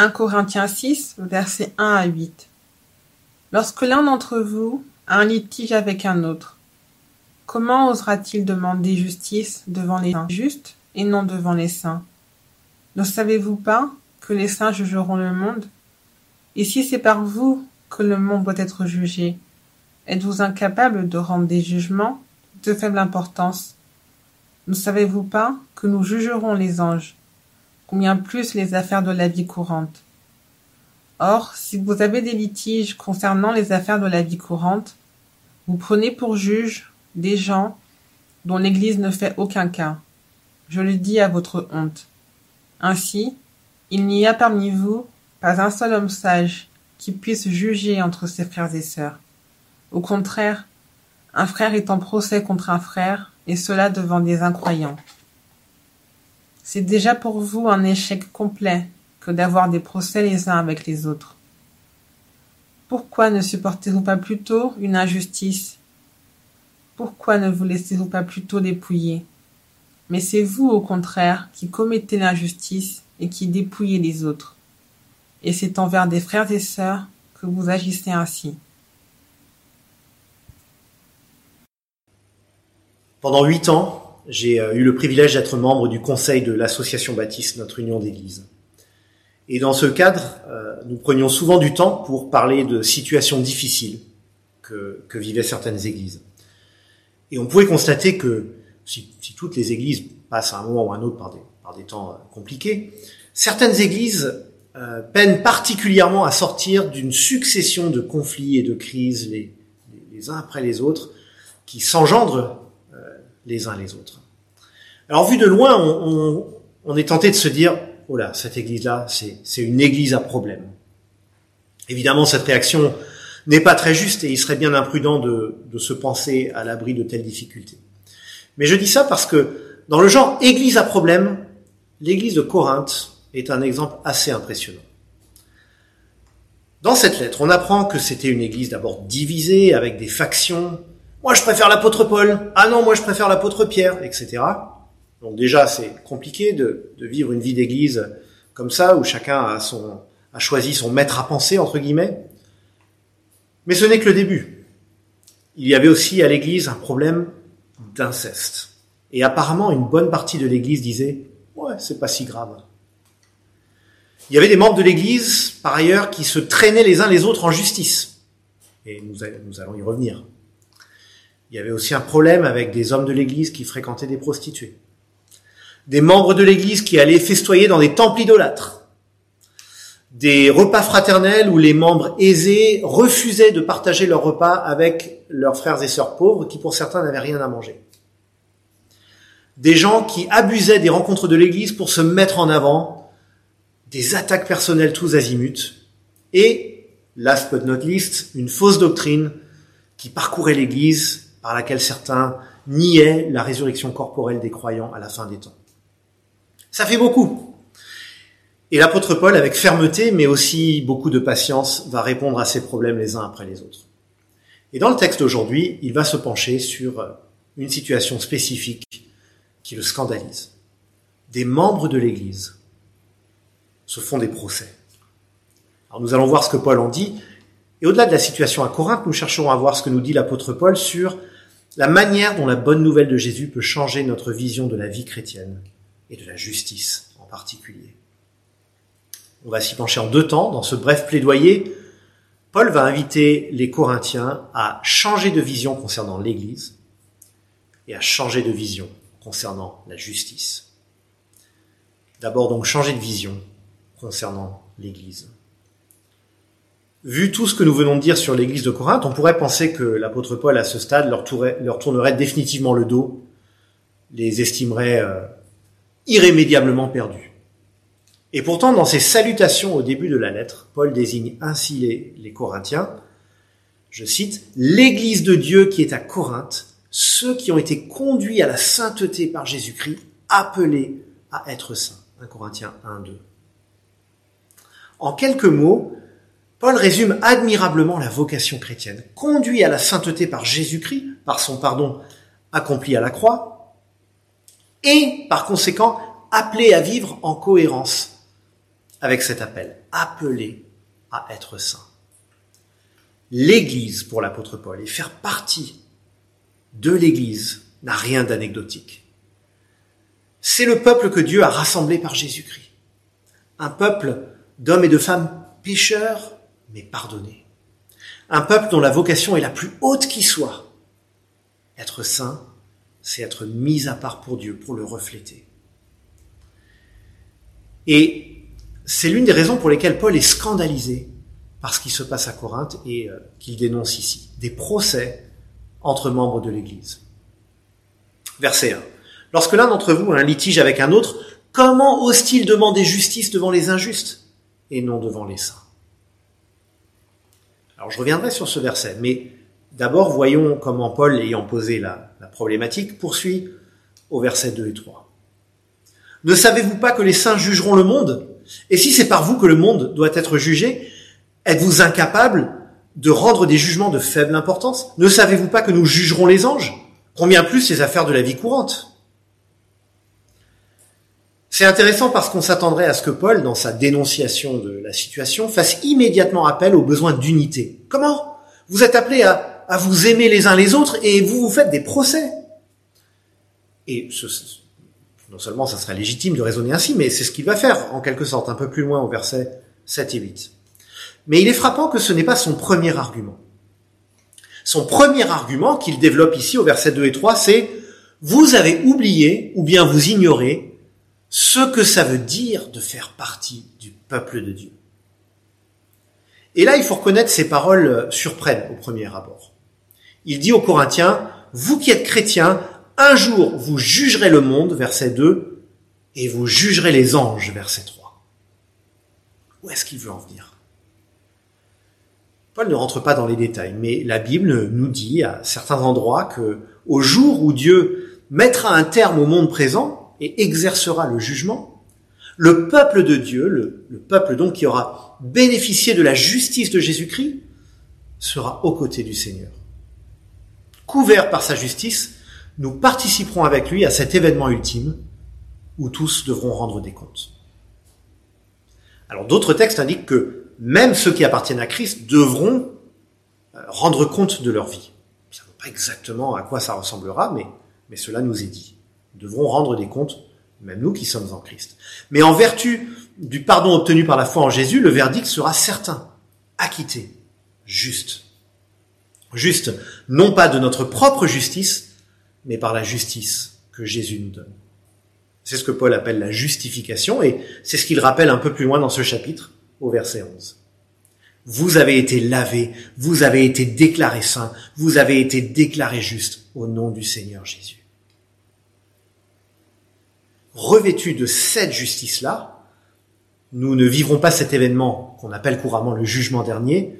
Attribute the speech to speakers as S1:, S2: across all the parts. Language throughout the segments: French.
S1: 1 Corinthiens 6, versets 1 à 8. Lorsque l'un d'entre vous a un litige avec un autre, comment osera-t-il demander justice devant les justes et non devant les saints? Ne savez-vous pas que les saints jugeront le monde? Et si c'est par vous que le monde doit être jugé, êtes-vous incapable de rendre des jugements de faible importance? Ne savez-vous pas que nous jugerons les anges combien plus les affaires de la vie courante. Or, si vous avez des litiges concernant les affaires de la vie courante, vous prenez pour juge des gens dont l'Église ne fait aucun cas. Je le dis à votre honte. Ainsi, il n'y a parmi vous pas un seul homme sage qui puisse juger entre ses frères et sœurs. Au contraire, un frère est en procès contre un frère, et cela devant des incroyants. C'est déjà pour vous un échec complet que d'avoir des procès les uns avec les autres. Pourquoi ne supportez-vous pas plutôt une injustice? Pourquoi ne vous laissez-vous pas plutôt dépouiller? Mais c'est vous, au contraire, qui commettez l'injustice et qui dépouillez les autres. Et c'est envers des frères et sœurs que vous agissez ainsi.
S2: Pendant huit ans, j'ai euh, eu le privilège d'être membre du conseil de l'association baptiste Notre Union d'Église. Et dans ce cadre, euh, nous prenions souvent du temps pour parler de situations difficiles que, vivaient certaines églises. Et on pouvait constater que si, toutes les églises passent à un moment ou à un autre par des, par des temps euh, compliqués, certaines églises peinent particulièrement à sortir d'une succession de conflits et de crises les uns après les autres qui s'engendrent les uns les autres. Alors vu de loin, on, est tenté de se dire, oh là, cette église-là, c'est une église à problème. Évidemment, cette réaction n'est pas très juste et il serait bien imprudent de, de se penser à l'abri de telles difficultés. Mais je dis ça parce que dans le genre église à problème, l'église de Corinthe est un exemple assez impressionnant. Dans cette lettre, on apprend que c'était une église d'abord divisée, avec des factions, moi, je préfère l'apôtre Paul. Ah non, moi, je préfère l'apôtre Pierre, etc. Donc déjà, c'est compliqué de, vivre une vie d'église comme ça, où chacun a, choisi son maître à penser, entre guillemets. Mais ce n'est que le début. Il y avait aussi à l'église un problème d'inceste. Et apparemment, une bonne partie de l'église disait, ouais, c'est pas si grave. Il y avait des membres de l'église, par ailleurs, qui se traînaient les uns les autres en justice. Et nous allons y revenir. Il y avait aussi un problème avec des hommes de l'église qui fréquentaient des prostituées. Des membres de l'église qui allaient festoyer dans des temples idolâtres. Des repas fraternels où les membres aisés refusaient de partager leur repas avec leurs frères et sœurs pauvres qui pour certains n'avaient rien à manger. Des gens qui abusaient des rencontres de l'église pour se mettre en avant, des attaques personnelles tous azimuts, et, last but not least, une fausse doctrine qui parcourait l'église par laquelle certains niaient la résurrection corporelle des croyants à la fin des temps. Ça fait beaucoup. Et l'apôtre Paul, avec fermeté, mais aussi beaucoup de patience, va répondre à ces problèmes les uns après les autres. Et dans le texte d'aujourd'hui, il va se pencher sur une situation spécifique qui le scandalise. Des membres de l'Église se font des procès. Alors nous allons voir ce que Paul en dit, et au-delà de la situation à Corinthe, nous chercherons à voir ce que nous dit l'apôtre Paul sur la manière dont la bonne nouvelle de Jésus peut changer notre vision de la vie chrétienne et de la justice en particulier. On va s'y pencher en deux temps. Dans ce bref plaidoyer, Paul va inviter les Corinthiens à changer de vision concernant l'Église et à changer de vision concernant la justice. D'abord donc changer de vision concernant l'Église. Vu tout ce que nous venons de dire sur l'église de Corinthe, on pourrait penser que l'apôtre Paul, à ce stade, leur, tournerait définitivement le dos, les estimerait euh, irrémédiablement perdus. Et pourtant, dans ses salutations au début de la lettre, Paul désigne ainsi les, Corinthiens, je cite, l'église de Dieu qui est à Corinthe, ceux qui ont été conduits à la sainteté par Jésus-Christ, appelés à être saints. 1 Corinthiens 1, 2. En quelques mots, Paul résume admirablement la vocation chrétienne, conduit à la sainteté par Jésus-Christ, par son pardon accompli à la croix, et par conséquent appelé à vivre en cohérence avec cet appel, appelé à être saint. L'Église pour l'apôtre Paul et faire partie de l'Église n'a rien d'anecdotique. C'est le peuple que Dieu a rassemblé par Jésus-Christ. Un peuple d'hommes et de femmes pécheurs, mais pardonnés. Un peuple dont la vocation est la plus haute qui soit. Être saint, c'est être mis à part pour Dieu, pour le refléter. Et c'est l'une des raisons pour lesquelles Paul est scandalisé par ce qui se passe à Corinthe et euh, qu'il dénonce ici. Des procès entre membres de l'Église. Verset 1. Lorsque l'un d'entre vous a un litige avec un autre, comment ose-t-il demander justice devant les injustes et non devant les saints? Alors je reviendrai sur ce verset, mais d'abord voyons comment Paul, ayant posé la, problématique, poursuit au verset 2 et 3. Ne savez-vous pas que les saints jugeront le monde? Et si c'est par vous que le monde doit être jugé, êtes-vous incapable de rendre des jugements de faible importance? Ne savez-vous pas que nous jugerons les anges? Combien plus les affaires de la vie courante? C'est intéressant parce qu'on s'attendrait à ce que Paul, dans sa dénonciation de la situation, fasse immédiatement appel au besoin d'unité. Comment? Vous êtes appelés à, à, vous aimer les uns les autres et vous vous faites des procès. Et non seulement ça serait légitime de raisonner ainsi, mais c'est ce qu'il va faire, en quelque sorte, un peu plus loin au verset 7 et 8. Mais il est frappant que ce n'est pas son premier argument. Son premier argument qu'il développe ici au verset 2 et 3, c'est vous avez oublié ou bien vous ignorez ce que ça veut dire de faire partie du peuple de Dieu. Et là, il faut reconnaître ces paroles surprennent au premier abord. Il dit aux Corinthiens, vous qui êtes chrétiens, un jour vous jugerez le monde, verset 2, et vous jugerez les anges, verset 3. Où est-ce qu'il veut en venir? Paul ne rentre pas dans les détails, mais la Bible nous dit à certains endroits que au jour où Dieu mettra un terme au monde présent, et exercera le jugement, le peuple de Dieu, le, le, peuple donc qui aura bénéficié de la justice de Jésus-Christ, sera aux côtés du Seigneur. Couvert par sa justice, nous participerons avec lui à cet événement ultime où tous devront rendre des comptes. Alors d'autres textes indiquent que même ceux qui appartiennent à Christ devront euh, rendre compte de leur vie. Ça ne pas exactement à quoi ça ressemblera, mais, mais cela nous est dit devront rendre des comptes, même nous qui sommes en Christ. Mais en vertu du pardon obtenu par la foi en Jésus, le verdict sera certain, acquitté, juste. Juste, non pas de notre propre justice, mais par la justice que Jésus nous donne. C'est ce que Paul appelle la justification, et c'est ce qu'il rappelle un peu plus loin dans ce chapitre, au verset 11. Vous avez été lavé, vous avez été déclaré saint, vous avez été déclaré juste au nom du Seigneur Jésus revêtus de cette justice-là, nous ne vivrons pas cet événement qu'on appelle couramment le jugement dernier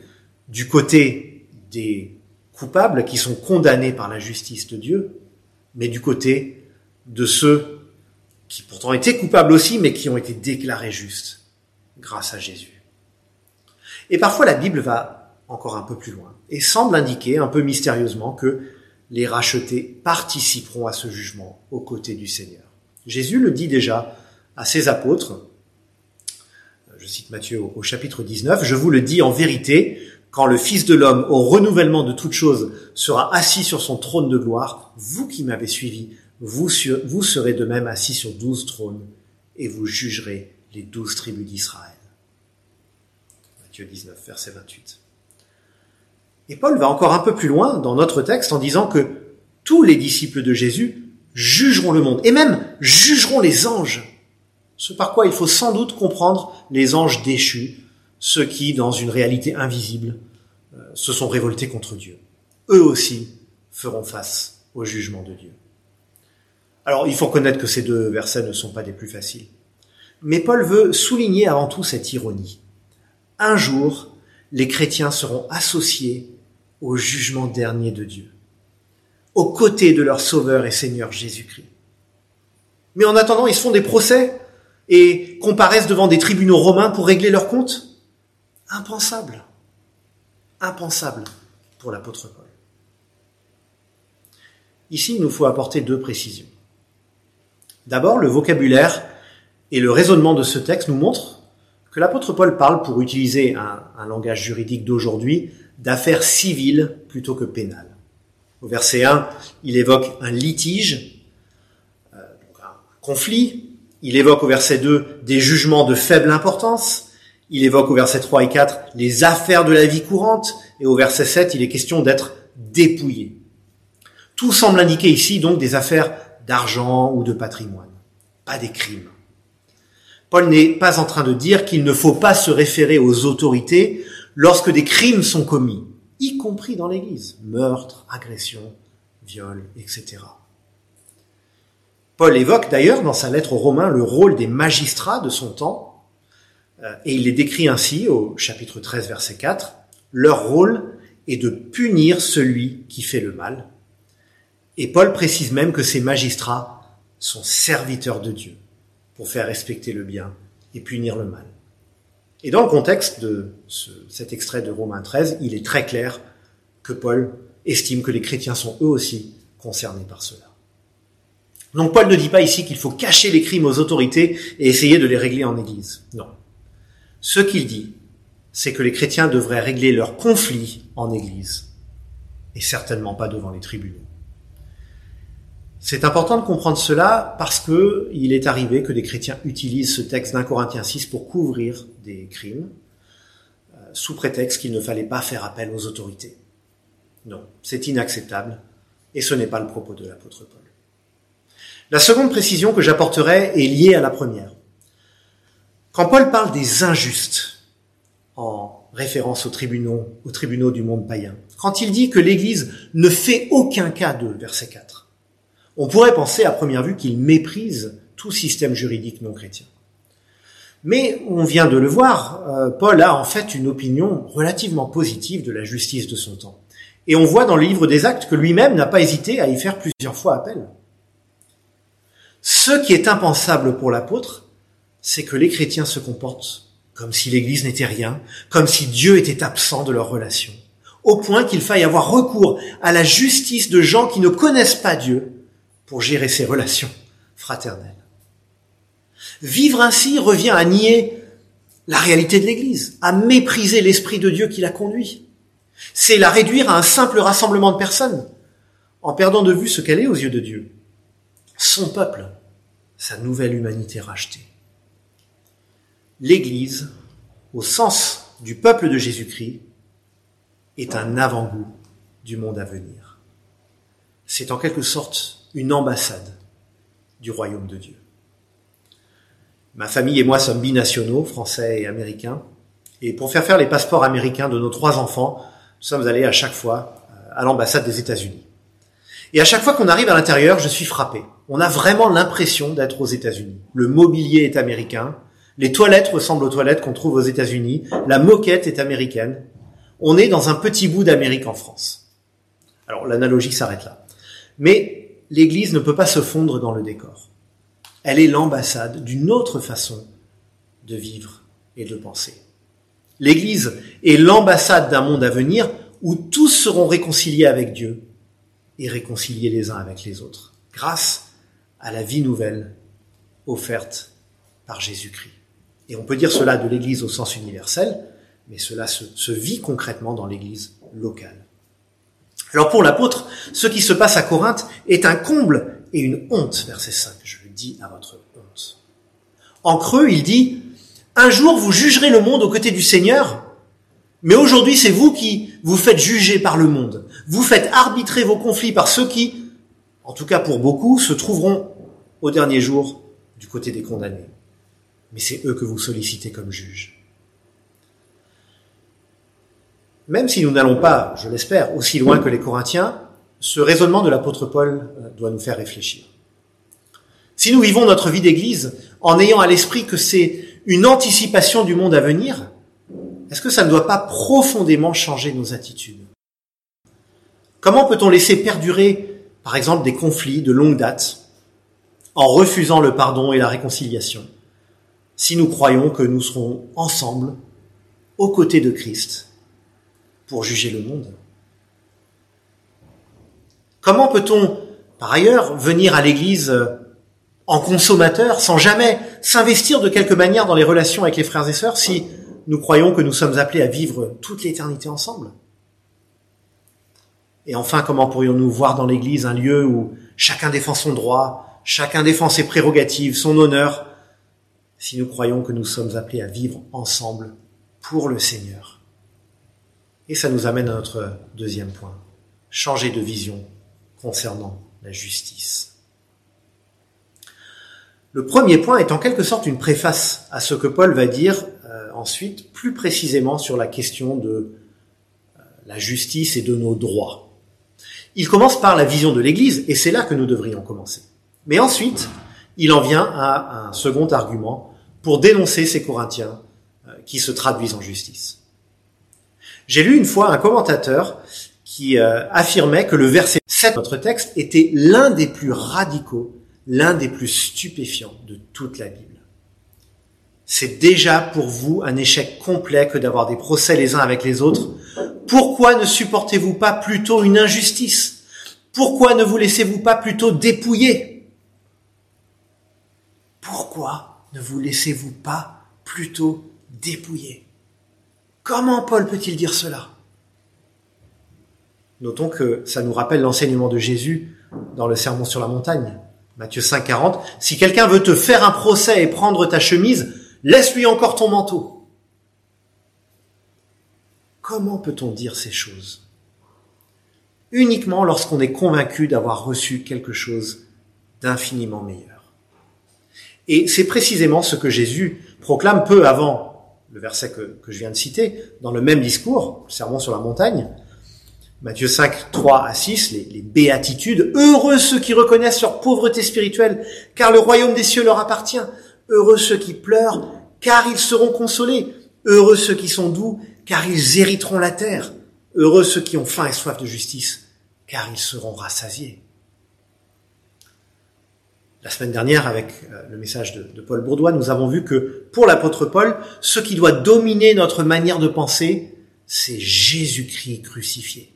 S2: du côté des coupables qui sont condamnés par la justice de Dieu, mais du côté de ceux qui pourtant étaient coupables aussi, mais qui ont été déclarés justes grâce à Jésus. Et parfois la Bible va encore un peu plus loin et semble indiquer un peu mystérieusement que les rachetés participeront à ce jugement aux côtés du Seigneur. Jésus le dit déjà à ses apôtres, je cite Matthieu au, chapitre 19, je vous le dis en vérité, quand le Fils de l'homme, au renouvellement de toutes choses, sera assis sur son trône de gloire, vous qui m'avez suivi, vous, serez de même assis sur douze trônes, et vous jugerez les douze tribus d'Israël. Matthieu 19, verset 28. Et Paul va encore un peu plus loin dans notre texte en disant que tous les disciples de Jésus jugeront le monde, et même jugeront les anges. Ce par quoi il faut sans doute comprendre les anges déchus, ceux qui, dans une réalité invisible, euh, se sont révoltés contre Dieu. Eux aussi feront face au jugement de Dieu. Alors il faut reconnaître que ces deux versets ne sont pas des plus faciles. Mais Paul veut souligner avant tout cette ironie. Un jour, les chrétiens seront associés au jugement dernier de Dieu aux côtés de leur Sauveur et Seigneur Jésus-Christ. Mais en attendant, ils se font des procès et comparaissent devant des tribunaux romains pour régler leurs comptes. Impensable. Impensable pour l'apôtre Paul. Ici, il nous faut apporter deux précisions. D'abord, le vocabulaire et le raisonnement de ce texte nous montrent que l'apôtre Paul parle, pour utiliser un, langage juridique d'aujourd'hui, d'affaires civiles plutôt que pénales. Au verset 1, il évoque un litige, euh, un conflit. Il évoque au verset 2 des jugements de faible importance. Il évoque au verset 3 et 4 les affaires de la vie courante. Et au verset 7, il est question d'être dépouillé. Tout semble indiquer ici donc des affaires d'argent ou de patrimoine, pas des crimes. Paul n'est pas en train de dire qu'il ne faut pas se référer aux autorités lorsque des crimes sont commis, y compris dans l'Église, meurtre, agression, viol, etc. Paul évoque d'ailleurs dans sa lettre aux Romains le rôle des magistrats de son temps, et il les décrit ainsi au chapitre 13, verset 4. Leur rôle est de punir celui qui fait le mal. Et Paul précise même que ces magistrats sont serviteurs de Dieu pour faire respecter le bien et punir le mal. Et dans le contexte de ce, cet extrait de Romains 13, il est très clair que Paul estime que les chrétiens sont eux aussi concernés par cela. Donc Paul ne dit pas ici qu'il faut cacher les crimes aux autorités et essayer de les régler en Église. Non. Ce qu'il dit, c'est que les chrétiens devraient régler leurs conflits en Église et certainement pas devant les tribunaux. C'est important de comprendre cela parce que il est arrivé que des chrétiens utilisent ce texte d'un Corinthiens 6 pour couvrir des crimes, euh, sous prétexte qu'il ne fallait pas faire appel aux autorités. Non, c'est inacceptable, et ce n'est pas le propos de l'apôtre Paul. La seconde précision que j'apporterai est liée à la première. Quand Paul parle des injustes, en référence aux tribunaux, aux tribunaux du monde païen, quand il dit que l'Église ne fait aucun cas d'eux, verset 4, on pourrait penser à première vue qu'il méprise tout système juridique non chrétien. Mais on vient de le voir, euh, Paul a en fait une opinion relativement positive de la justice de son temps. Et on voit dans le livre des actes que lui-même n'a pas hésité à y faire plusieurs fois appel. Ce qui est impensable pour l'apôtre, c'est que les chrétiens se comportent comme si l'Église n'était rien, comme si Dieu était absent de leur relation, au point qu'il faille avoir recours à la justice de gens qui ne connaissent pas Dieu pour gérer ses relations fraternelles. Vivre ainsi revient à nier la réalité de l'Église, à mépriser l'Esprit de Dieu qui l'a conduit. C'est la réduire à un simple rassemblement de personnes, en perdant de vue ce qu'elle est aux yeux de Dieu. Son peuple, sa nouvelle humanité rachetée. L'Église, au sens du peuple de Jésus-Christ, est un avant-goût du monde à venir. C'est en quelque sorte une ambassade du royaume de Dieu. Ma famille et moi sommes binationaux, français et américains. Et pour faire faire les passeports américains de nos trois enfants, nous sommes allés à chaque fois euh, à l'ambassade des États-Unis. Et à chaque fois qu'on arrive à l'intérieur, je suis frappé. On a vraiment l'impression d'être aux États-Unis. Le mobilier est américain, les toilettes ressemblent aux toilettes qu'on trouve aux États-Unis, la moquette est américaine. On est dans un petit bout d'Amérique en France. Alors l'analogie s'arrête là. Mais l'Église ne peut pas se fondre dans le décor. Elle est l'ambassade d'une autre façon de vivre et de penser. L'Église est l'ambassade d'un monde à venir où tous seront réconciliés avec Dieu et réconciliés les uns avec les autres, grâce à la vie nouvelle offerte par Jésus-Christ. Et on peut dire cela de l'Église au sens universel, mais cela se, vit concrètement dans l'Église locale. Alors pour l'apôtre, ce qui se passe à Corinthe est un comble et une honte, verset 5, je le dis à votre honte. En creux, il dit, un jour vous jugerez le monde aux côtés du Seigneur, mais aujourd'hui c'est vous qui vous faites juger par le monde. Vous faites arbitrer vos conflits par ceux qui, en tout cas pour beaucoup, se trouveront au dernier jour du côté des condamnés. Mais c'est eux que vous sollicitez comme juges. même si nous n'allons pas, je l'espère, aussi loin que les Corinthiens, ce raisonnement de l'apôtre Paul euh, doit nous faire réfléchir. Si nous vivons notre vie d'Église en ayant à l'esprit que c'est une anticipation du monde à venir, est-ce que ça ne doit pas profondément changer nos attitudes? Comment peut-on laisser perdurer, par exemple, des conflits de longue date en refusant le pardon et la réconciliation, si nous croyons que nous serons ensemble, aux côtés de Christ, pour juger le monde. Comment peut-on, par ailleurs, venir à l'Église en consommateur sans jamais s'investir de quelque manière dans les relations avec les frères et sœurs si nous croyons que nous sommes appelés à vivre toute l'éternité ensemble? Et enfin, comment pourrions-nous voir dans l'Église un lieu où chacun défend son droit, chacun défend ses prérogatives, son honneur, si nous croyons que nous sommes appelés à vivre ensemble pour le Seigneur Et ça nous amène à notre deuxième point, changer de vision concernant la justice. Le premier point est en quelque sorte une préface à ce que Paul va dire euh, ensuite, plus précisément sur la question de euh, la justice et de nos droits. Il commence par la vision de l'Église, et c'est là que nous devrions commencer. Mais ensuite, il en vient à un second argument pour dénoncer ces Corinthiens euh, qui se traduisent en justice. J'ai lu une fois un commentateur qui affirmait que le verset 7 de notre texte était l'un des plus radicaux l'un des plus stupéfiants de toute la Bible. C'est déjà pour vous un échec complet que d'avoir des procès les uns avec les autres. Pourquoi ne supportez-vous pas plutôt une injustice? Pourquoi ne vous laissez-vous pas plutôt dépouiller? Pourquoi? Ne vous laissez-vous pas plutôt dépouiller Comment Paul peut-il dire cela? Notons que ça nous rappelle l'enseignement de Jésus dans le Sermon sur la montagne. Matthieu 5, 40. Si quelqu'un veut te faire un procès et prendre ta chemise, laisse-lui encore ton manteau. Comment peut-on dire ces choses? Uniquement lorsqu'on est convaincu d'avoir reçu quelque chose d'infiniment meilleur. Et c'est précisément ce que Jésus proclame peu avant le verset que, je viens de citer, dans le même discours, le sermon sur la montagne, Matthieu 5, 3 à 6, les, les, béatitudes. Heureux ceux qui reconnaissent leur pauvreté spirituelle, car le royaume des cieux leur appartient. Heureux ceux qui pleurent, car ils seront consolés. Heureux ceux qui sont doux, car ils hériteront la terre. Heureux ceux qui ont faim et soif de justice, car ils seront rassasiés. La semaine dernière, avec euh, le message de, de Paul Bourdois, nous avons vu que pour l'apôtre Paul, ce qui doit dominer notre manière de penser, c'est Jésus-Christ crucifié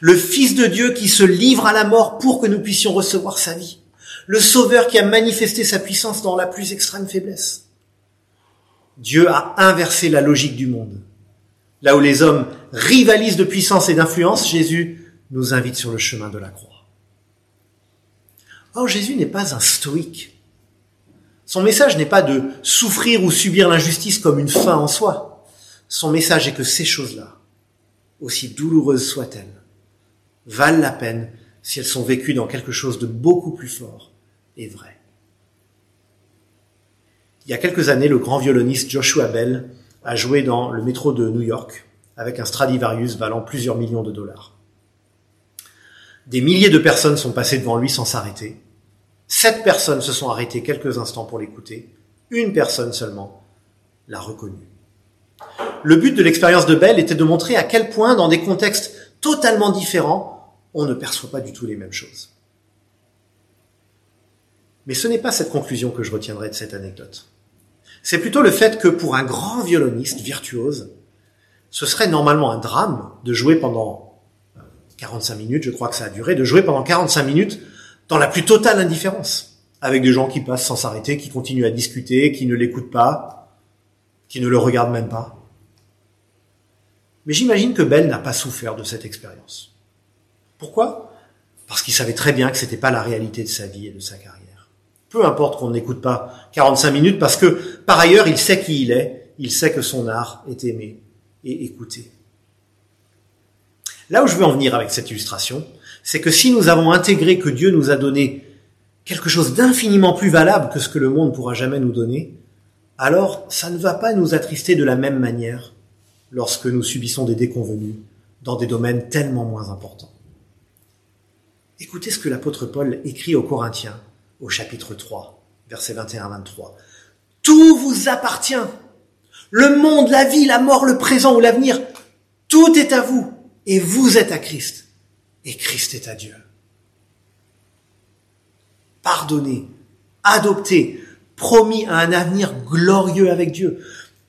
S2: le Fils de Dieu qui se livre à la mort pour que nous puissions recevoir sa vie, le Sauveur qui a manifesté sa puissance dans la plus extrême faiblesse. Dieu a inversé la logique du monde. Là où les hommes rivalisent de puissance et d'influence, Jésus nous invite sur le chemin de la croix. Or, Jésus n'est pas un stoïque. Son message n'est pas de souffrir ou subir l'injustice comme une fin en soi. Son message est que ces choses-là, aussi douloureuses soient-elles, valent la peine si elles sont vécues dans quelque chose de beaucoup plus fort et vrai. Il y a quelques années, le grand violoniste Joshua Bell a joué dans le métro de New York avec un Stradivarius valant plusieurs millions de dollars. Des milliers de personnes sont passées devant lui sans s'arrêter. Sept personnes se sont arrêtées quelques instants pour l'écouter. Une personne seulement l'a reconnu. Le but de l'expérience de Bell était de montrer à quel point, dans des contextes totalement différents, on ne perçoit pas du tout les mêmes choses. Mais ce n'est pas cette conclusion que je retiendrai de cette anecdote. C'est plutôt le fait que pour un grand violoniste virtuose, ce serait normalement un drame de jouer pendant 45 euh, minutes, je crois que ça a duré, de jouer pendant 45 minutes dans la plus totale indifférence, avec des gens qui passent sans s'arrêter, qui continuent à discuter, qui ne l'écoutent pas, qui ne le regardent même pas. Mais j'imagine que Bell n'a pas souffert de cette expérience. Pourquoi? Parce qu'il savait très bien que c'était pas la réalité de sa vie et de sa carrière. Peu importe qu'on n'écoute pas 45 minutes parce que par ailleurs il sait qui il est, il sait que son art est aimé et écouté. Là où je veux en venir avec cette illustration, c'est que si nous avons intégré que Dieu nous a donné quelque chose d'infiniment plus valable que ce que le monde pourra jamais nous donner, alors ça ne va pas nous attrister de la même manière lorsque nous subissons des déconvenus dans des domaines tellement moins importants. Écoutez ce que l'apôtre Paul écrit aux Corinthiens au chapitre 3, versets 21 23. Tout vous appartient. Le monde, la vie, la mort, le présent ou l'avenir, tout est à vous et vous êtes à Christ et Christ est à Dieu. Pardonné, adopté, promis à un avenir glorieux avec Dieu.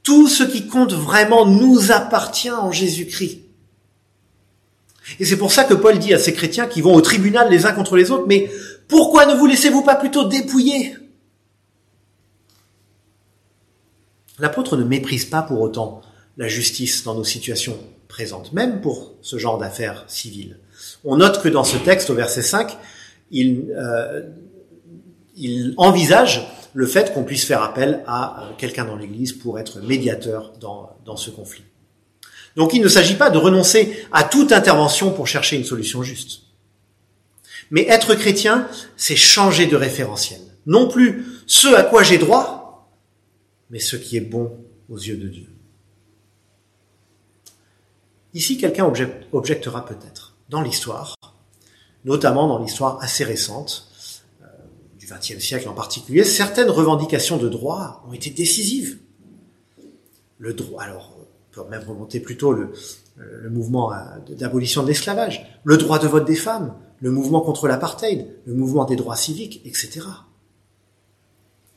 S2: Tout ce qui compte vraiment nous appartient en Jésus-Christ. Et c'est pour ça que Paul dit à ces chrétiens qui vont au tribunal les uns contre les autres, mais Pourquoi ne vous laissez-vous pas plutôt dépouiller? L'apôtre ne méprise pas pour autant la justice dans nos situations présentes, même pour ce genre d'affaires civiles. On note que dans ce texte, au verset 5, il, euh, il envisage le fait qu'on puisse faire appel à euh, quelqu'un dans l'Église pour être médiateur dans, dans ce conflit. Donc il ne s'agit pas de renoncer à toute intervention pour chercher une solution juste. Mais être chrétien, c'est changer de référentiel. Non plus ce à quoi j'ai droit, mais ce qui est bon aux yeux de Dieu. Ici, quelqu'un objectera peut-être dans l'histoire, notamment dans l'histoire assez récente, euh, du XXe siècle en particulier, certaines revendications de droit ont été décisives. Le droit, alors, on peut même remonter plutôt le, le mouvement euh, d'abolition de l'esclavage, le droit de vote des femmes, le mouvement contre l'apartheid, le mouvement des droits civiques, etc.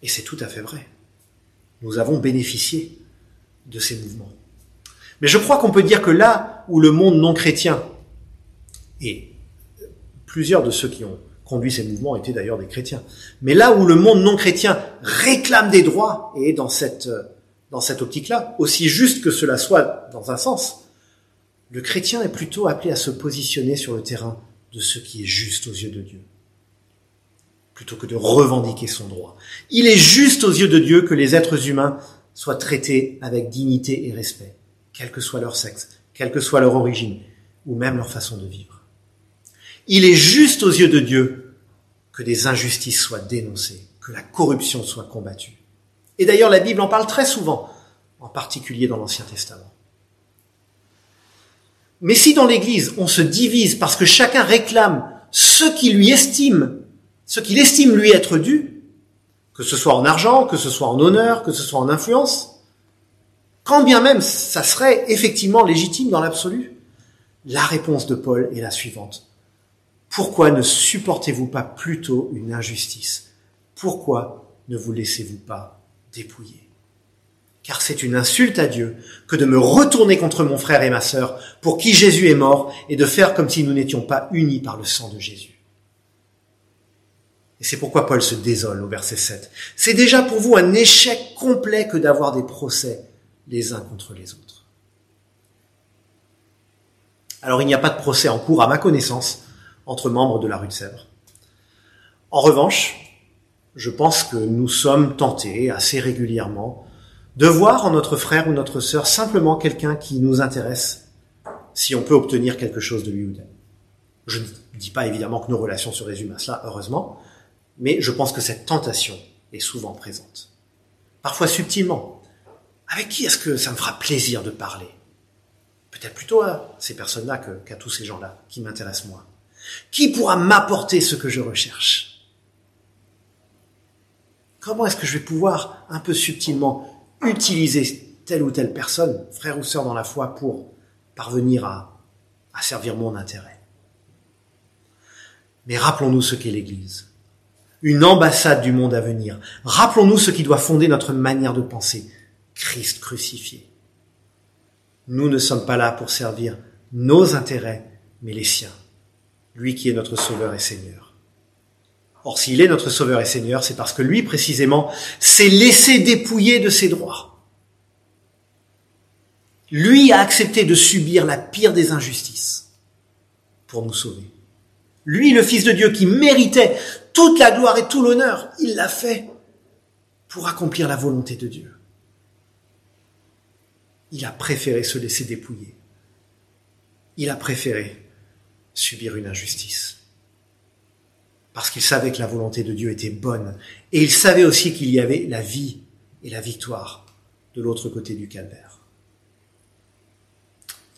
S2: Et c'est tout à fait vrai. Nous avons bénéficié de ces mouvements. Mais je crois qu'on peut dire que là où le monde non chrétien, et plusieurs de ceux qui ont conduit ces mouvements étaient d'ailleurs des chrétiens, mais là où le monde non chrétien réclame des droits, et dans cette, dans cette optique-là, aussi juste que cela soit dans un sens, le chrétien est plutôt appelé à se positionner sur le terrain de ce qui est juste aux yeux de Dieu, plutôt que de revendiquer son droit. Il est juste aux yeux de Dieu que les êtres humains soient traités avec dignité et respect, quel que soit leur sexe, quelle que soit leur origine, ou même leur façon de vivre. Il est juste aux yeux de Dieu que des injustices soient dénoncées, que la corruption soit combattue. Et d'ailleurs, la Bible en parle très souvent, en particulier dans l'Ancien Testament. Mais si dans l'Église on se divise parce que chacun réclame ce qu'il lui estime, ce qu'il estime lui être dû, que ce soit en argent, que ce soit en honneur, que ce soit en influence, quand bien même ça serait effectivement légitime dans l'absolu, la réponse de Paul est la suivante. Pourquoi ne supportez-vous pas plutôt une injustice? Pourquoi ne vous laissez-vous pas dépouiller? Car c'est une insulte à Dieu que de me retourner contre mon frère et ma sœur pour qui Jésus est mort et de faire comme si nous n'étions pas unis par le sang de Jésus. Et c'est pourquoi Paul se désole au verset 7. C'est déjà pour vous un échec complet que d'avoir des procès les uns contre les autres. Alors il n'y a pas de procès en cours à ma connaissance entre membres de la rue de Sèvres. En revanche, je pense que nous sommes tentés assez régulièrement de voir en notre frère ou notre sœur simplement quelqu'un qui nous intéresse, si on peut obtenir quelque chose de lui ou d'elle. Je ne dis pas évidemment que nos relations se résument à cela, heureusement, mais je pense que cette tentation est souvent présente. Parfois subtilement. Avec qui est-ce que ça me fera plaisir de parler? Peut-être plutôt à ces personnes-là qu'à tous ces gens-là qui m'intéressent moi. Qui pourra m'apporter ce que je recherche? Comment est-ce que je vais pouvoir un peu subtilement utiliser telle ou telle personne, frère ou sœur dans la foi, pour parvenir à, à servir mon intérêt? Mais rappelons-nous ce qu'est l'Église. Une ambassade du monde à venir. Rappelons-nous ce qui doit fonder notre manière de penser. Christ crucifié. Nous ne sommes pas là pour servir nos intérêts, mais les siens. Lui qui est notre Sauveur et Seigneur. Or, s'il est notre Sauveur et Seigneur, c'est parce que lui, précisément, s'est laissé dépouiller de ses droits. Lui a accepté de subir la pire des injustices pour nous sauver. Lui, le Fils de Dieu, qui méritait toute la gloire et tout l'honneur, il l'a fait pour accomplir la volonté de Dieu. Il a préféré se laisser dépouiller. Il a préféré subir une injustice parce qu'il savait que la volonté de Dieu était bonne. Et il savait aussi qu'il y avait la vie et la victoire de l'autre côté du calvaire.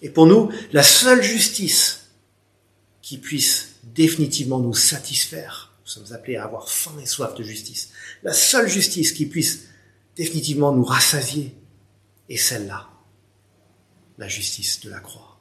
S2: Et pour nous, la seule justice qui puisse définitivement nous satisfaire, nous sommes appelés à avoir faim et soif de justice, la seule justice qui puisse définitivement nous rassasier est celle-là, la justice de la croix.